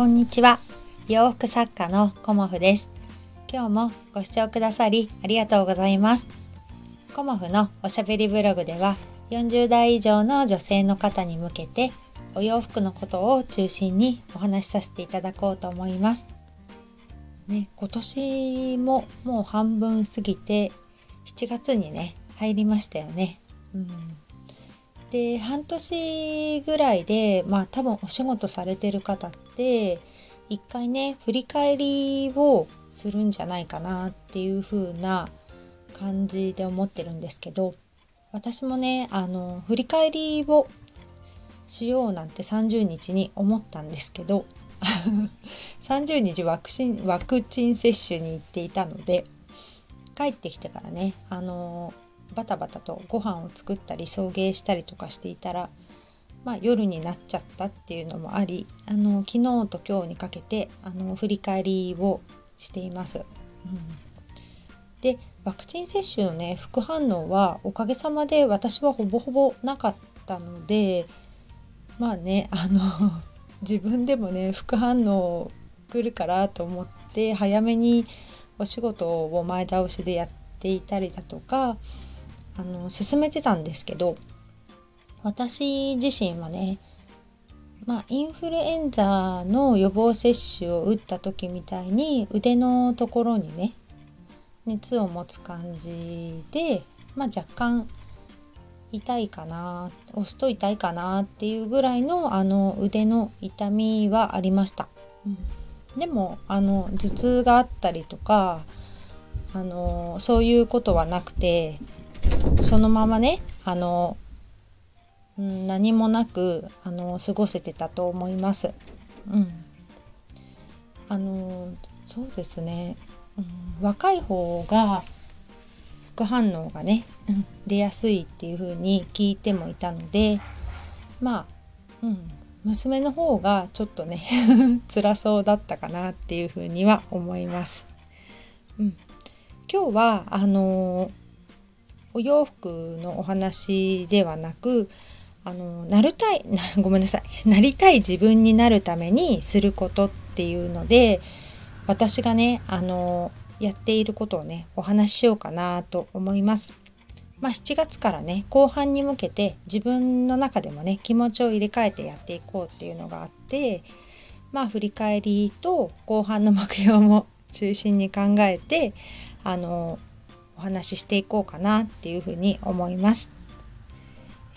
こんにちは。洋服作家のコモフです。今日もご視聴くださりありがとうございます。コモフのおしゃべりブログでは40代以上の女性の方に向けてお洋服のことを中心にお話しさせていただこうと思います。ね、今年ももう半分過ぎて7月にね入りましたよね。うん、で半年ぐらいでまあ多分お仕事されてる方って一回ね振り返りをするんじゃないかなっていう風な感じで思ってるんですけど私もねあの振り返りをしようなんて30日に思ったんですけど 30日ワクチンワクチン接種に行っていたので帰ってきてからねあのバタバタとご飯を作ったり送迎したりとかしていたら、まあ、夜になっちゃったっていうのもありあの昨日と今日にかけてあの振り返りをしています。うん、でワクチン接種のね副反応はおかげさまで私はほぼほぼなかったのでまあねあの 自分でもね副反応来るからと思って早めにお仕事を前倒しでやっていたりだとかあの進めてたんですけど私自身はねまあ、インフルエンザの予防接種を打った時みたいに腕のところにね熱を持つ感じで、まあ、若干痛いかな押すと痛いかなっていうぐらいのあの腕の痛みはありました、うん、でもあの頭痛があったりとかあのそういうことはなくてそのままねあの、ん、何もなくあの過ごせてたと思います。うん、あのそうですね、うん、若い方が副反応がね、うん、出やすいっていう風に聞いてもいたのでまあ、うん、娘の方がちょっとね 辛そうだったかなっていう風には思います。うん、今日はあのー、お洋服のお話ではなくあのなるたい ごめんなさいなりたい自分になるためにすることっていうので私がねあのやっていることをねお話ししようかなと思います。まあ、7月からね後半に向けて自分の中でもね気持ちを入れ替えてやっていこうっていうのがあってまあ振り返りと後半の目標も中心に考えてあのお話ししていこうかなっていうふうに思います。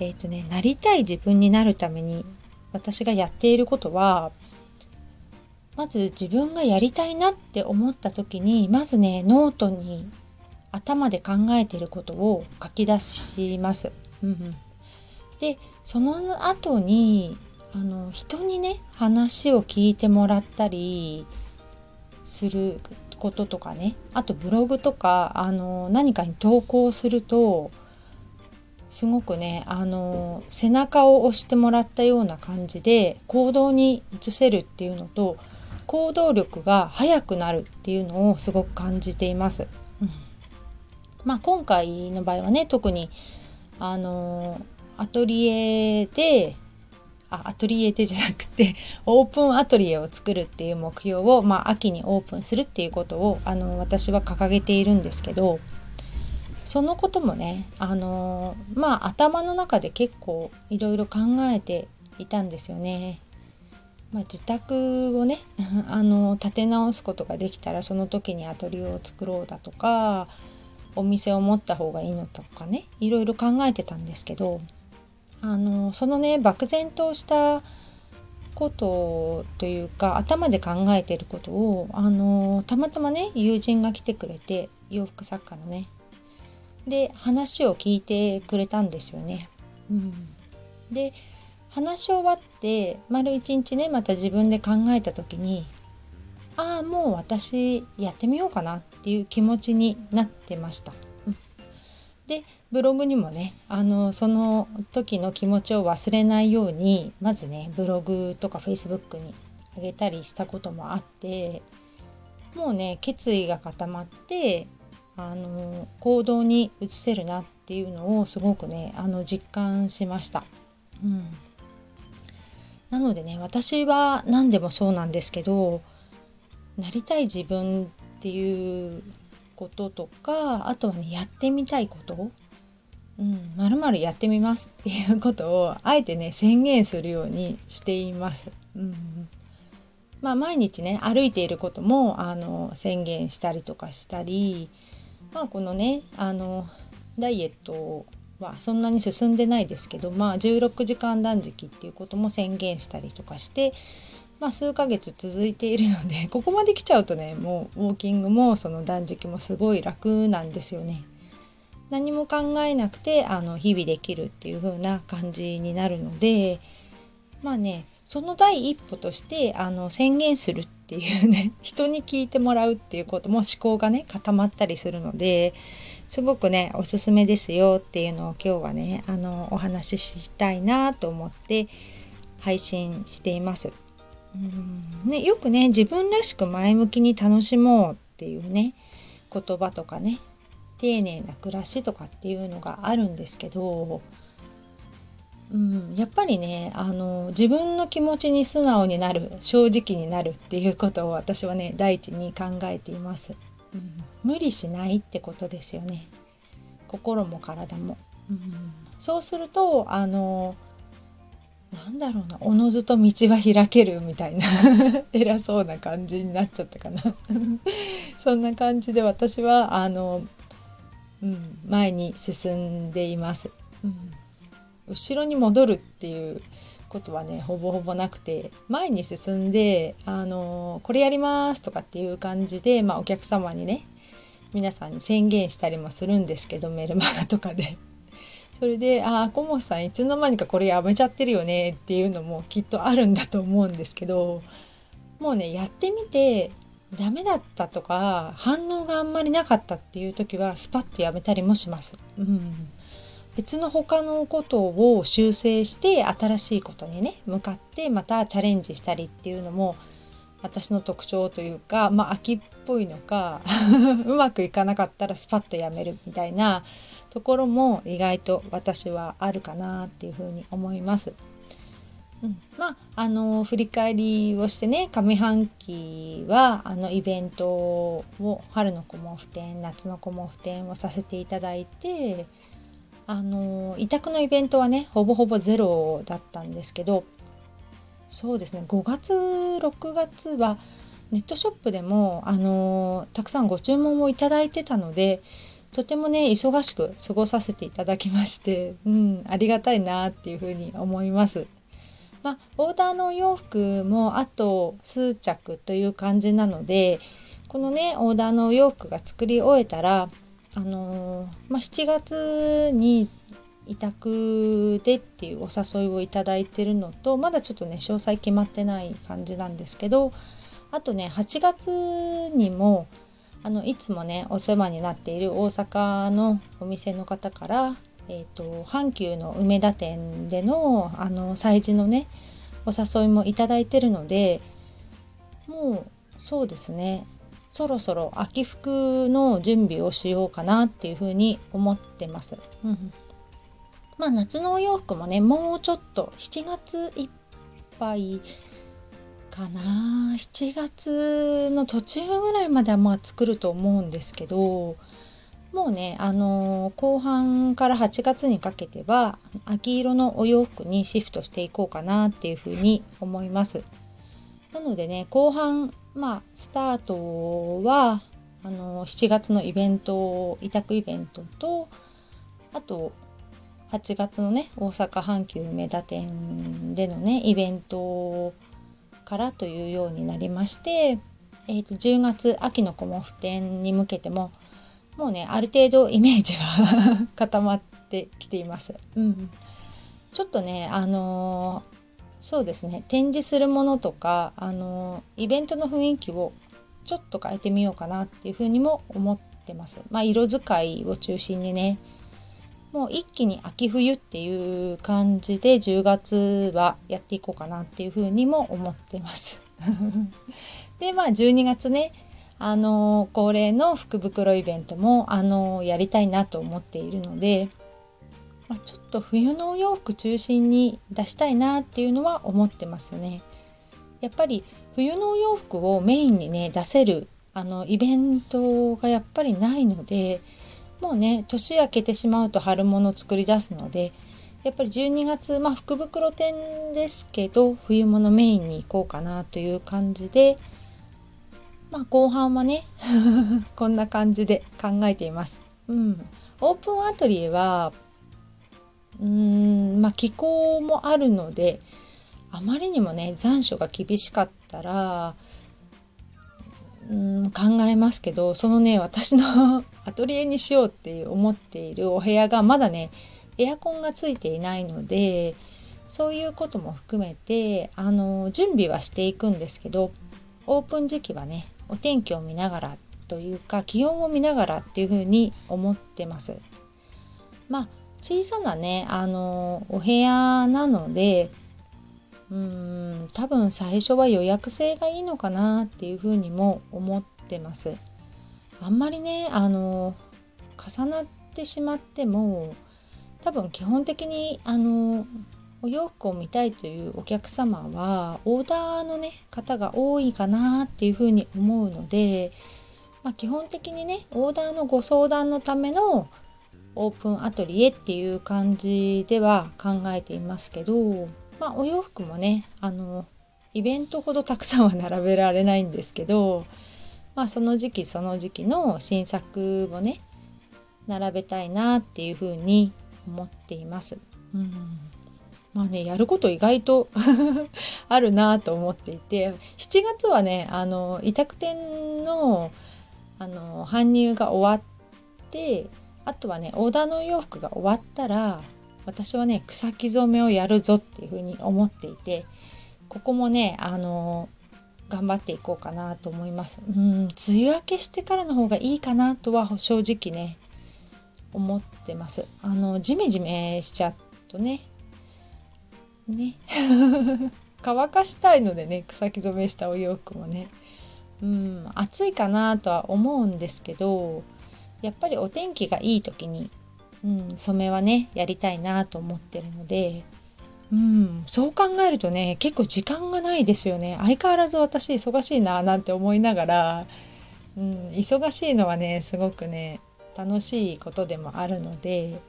えっ、ー、とねなりたい自分になるために私がやっていることはまず自分がやりたいなって思った時にまずねノートに頭で考えていることを書き出します。うんうん、でその後にあの人にね話を聞いてもらったりすることとかねあとブログとかあの何かに投稿するとすごくねあの背中を押してもらったような感じで行動に移せるっていうのと行動力が速くなるっていうのをすごく感じています。うん、まあ今回の場合はね特にあのアトリエであアトリエでじゃなくてオープンアトリエを作るっていう目標を、まあ、秋にオープンするっていうことをあの私は掲げているんですけどそのこともねあのまあ頭の中で結構いろいろ考えていたんですよね。まあ、自宅をね あの立て直すことができたらその時にアトリエを作ろうだとかお店を持った方がいいのとかねいろいろ考えてたんですけどあのそのね漠然としたことというか頭で考えてることをあのたまたまね友人が来てくれて洋服作家のねで話を聞いてくれたんですよね。うん、で話し終わって丸一日ねまた自分で考えた時にああもう私やってみようかなっていう気持ちになってました。でブログにもねあのその時の気持ちを忘れないようにまずねブログとかフェイスブックにあげたりしたこともあってもうね決意が固まってあの行動に移せるなっていうのをすごくねあの実感しました。うんなのでね私は何でもそうなんですけどなりたい自分っていうこととかあとはねやってみたいことまるまるやってみますっていうことをあえてね宣言するようにしています。うんまあ、毎日ね歩いていることもあの宣言したりとかしたり、まあ、このねあのダイエットはそんなに進んでないですけど、まあ、16時間断食っていうことも宣言したりとかして、まあ、数ヶ月続いているので ここまで来ちゃうとねもうウォーキングもその断食もすごい楽なんですよね。何も考えなくてあの日々できるっていう風な感じになるのでまあねその第一歩としてあの宣言するっていうね 人に聞いてもらうっていうことも思考がね固まったりするのですごくねおすすめですよっていうのを今日はねあのお話ししたいなと思って配信しています。うん。ね、よくね自分らしく前向きに楽しもうっていうね言葉とかね丁寧な暮らしとかっていうのがあるんですけど、うん、やっぱりねあの自分の気持ちに素直になる正直になるっていうことを私はね第一に考えています。うん、無理しないってことですよね。心も体も、うん、そうするとあのなんだろうな。おのずと道は開けるみたいな。偉そうな感じになっちゃったかな。そんな感じで私はあの、うん、前に進んでいます、うん、後ろに戻るっていうことはねほぼほぼなくて前に進んであのこれやりますとかっていう感じで、まあ、お客様にね皆さんに宣言したりもするんですけどメルマガとかで。それで「ああ小本さんいつの間にかこれやめちゃってるよね」っていうのもきっとあるんだと思うんですけどもうねやってみてダメだったとか反応があんまりなかったっていう時はスパッとやめたりもします。うん別の他のことを修正して新しいことにね向かってまたチャレンジしたりっていうのも私の特徴というかまあ秋っぽいのか うまくいかなかったらスパッとやめるみたいなところも意外と私はあるかなっていうふうに思います。うん、まああの振り返りをしてね上半期はあのイベントを春の子毛布展夏の子毛布展をさせていただいてあの委託のイベントはねほぼほぼゼロだったんですけどそうですね5月6月はネットショップでもあのたくさんご注文をいただいてたのでとてもね忙しく過ごさせていただきまして、うん、ありがたいなっていうふうに思います。まあ、オーダーのお洋服もあと数着という感じなのでこのねオーダーのお洋服が作り終えたらあのー、まあ、7月に委託でっていうお誘いをいただいてるのとまだちょっとね詳細決まってない感じなんですけどあとね8月にもあのいつもねお世話になっている大阪のお店の方から、えーと、阪急の梅田店でのあの催事のねお誘いもいただいてるのでもうそうですねそろそろ秋服の準備をしようかなっていうふうに思ってます。うん、まあ夏のお洋服もねもうちょっと7月いっぱいかな7月の途中ぐらいまではまあ作ると思うんですけどもうねあのー、後半から8月にかけては秋色のお洋服にシフトしていこうかなっていうふうに思います。なのでね後半まあスタートはあの7月のイベント委託イベントとあと8月のね大阪阪急梅田店でのねイベントからというようになりまして、えー、と10月秋の子も布店に向けてももうねある程度イメージは 固まってきています。うん、ちょっとねあのーそうですね展示するものとかあのイベントの雰囲気をちょっと変えてみようかなっていうふうにも思ってます。まあ、色使いを中心にねもう一気に秋冬っていう感じで10月はやっていこうかなっていうふうにも思ってます。でまあ12月ねあの恒例の福袋イベントもあのやりたいなと思っているのでまあ、ちょっと冬のお洋服中心に出したいなっていうのは思ってますね。やっぱり冬のお洋服をメインにね出せるあのイベントがやっぱりないのでもうね年明けてしまうと春物作り出すのでやっぱり12月まあ福袋店ですけど冬物メインに行こうかなという感じでまあ後半はね こんな感じで考えています。うん、オープンアトリエはうーんまあ気候もあるのであまりにもね残暑が厳しかったらうん考えますけどそのね私の アトリエにしようって思っているお部屋がまだねエアコンがついていないのでそういうことも含めてあの準備はしていくんですけどオープン時期はねお天気を見ながらというか気温を見ながらっていうふうに思ってます。まあ小さなねあのお部屋なのでうん多分最初は予約制がいいのかなっていうふうにも思ってます。あんまりねあの重なってしまっても多分基本的にあのお洋服を見たいというお客様はオーダーのね方が多いかなっていうふうに思うので、まあ、基本的にねオーダーのご相談のためのオープンアトリエっていう感じでは考えていますけど、まあ、お洋服もねあのイベントほどたくさんは並べられないんですけど、まあ、その時期その時期の新作もね並べたいなっていうふうに思っています。うんまあねやること意外と あるなと思っていて7月はねあの委託店のあの搬入が終わってあとはねオーダーの洋服が終わったら私はね草木染めをやるぞっていうふうに思っていてここもねあの頑張っていこうかなと思います。うん梅雨明けしてからの方がいいかなとは正直ね思ってます。あのジメジメしちゃうとねね 乾かしたいのでね草木染めしたお洋服もねうん暑いかなとは思うんですけどやっぱりお天気がいい時に、うん、染めはねやりたいなと思ってるので、うん、そう考えるとね結構時間がないですよね。相変わらず私忙しいななんて思いながら、うん、忙しいのはねすごくね楽しいことでもあるので、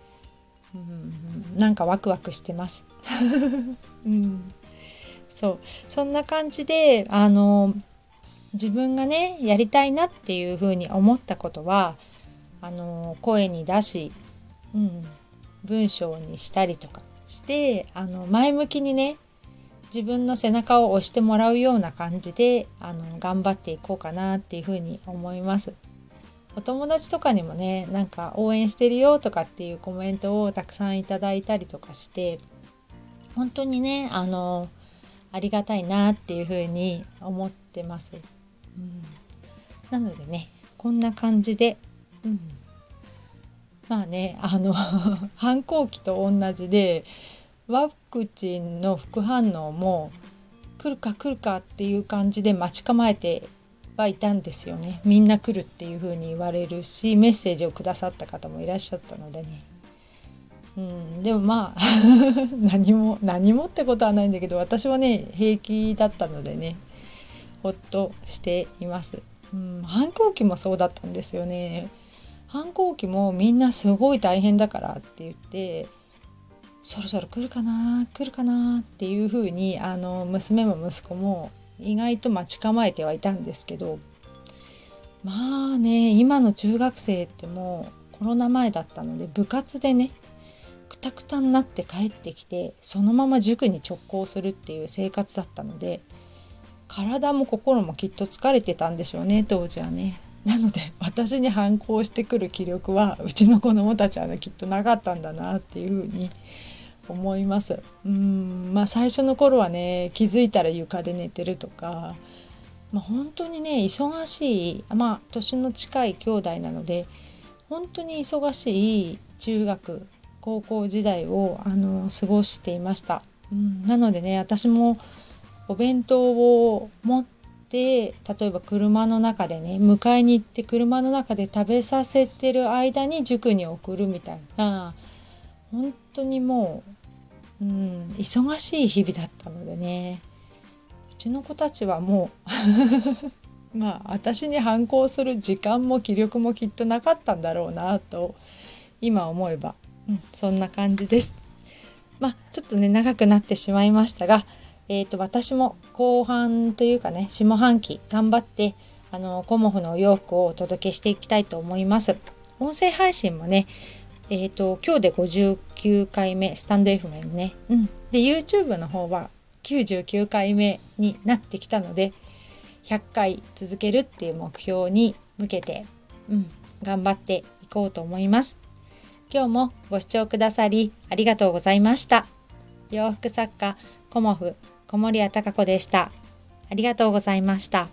うん、なんかワクワクしてます。うん、そう。そんな感じであの自分がねやりたいなっていうふうに思ったことはあの声に出し、うん、文章にしたりとかしてあの前向きにね自分の背中を押してもらうような感じであの頑張っていこうかなっていうふうに思います。お友達とかにもねなんか応援してるよとかっていうコメントをたくさんいただいたりとかして本当にねあのありがたいなっていうふうに思ってます。うん、なのでねこんな感じでうん、まあねあの 反抗期と同じでワクチンの副反応も来るか来るかっていう感じで待ち構えてはいたんですよね。みんな来るっていう風に言われるしメッセージをくださった方もいらっしゃったのでね。うん、でもまあ 何も何もってことはないんだけど私はね平気だったのでねほっとしています、うん、反抗期もそうだったんですよね。反抗期もみんなすごい大変だからって言ってそろそろ来るかな来るかなっていう風にあの娘も息子も意外と待ち構えてはいたんですけどまあね今の中学生ってもうコロナ前だったので部活でねくたくたになって帰ってきてそのまま塾に直行するっていう生活だったので体も心もきっと疲れてたんでしょうね当時はね。なので私に反抗してくる気力はうちの子供たちはねきっとなかったんだなっていうふうに思います。うんまあ最初の頃はね気づいたら床で寝てるとか、まあ、本当にね忙しいまあ年の近い兄弟なので本当に忙しい中学高校時代をあの過ごしていました。うん、なのでね私もお弁当を持っで例えば車の中でね迎えに行って車の中で食べさせてる間に塾に送るみたいな。本当にもう、うん、忙しい日々だったのでね。うちの子たちはもう まあ私に反抗する時間も気力もきっとなかったんだろうなと今思えば、うん、そんな感じです。まあちょっとね長くなってしまいましたが、えーと、私も後半というかね下半期頑張ってあのコモフのお洋服をお届けしていきたいと思います。音声配信もねえっ、ー、と今日で59回目スタンド FM ね、うん、で YouTube の方は99回目になってきたので100回続けるっていう目標に向けて、うん、頑張っていこうと思います。今日もご視聴くださりありがとうございました。洋服作家コモフ小森屋隆子でした。ありがとうございました。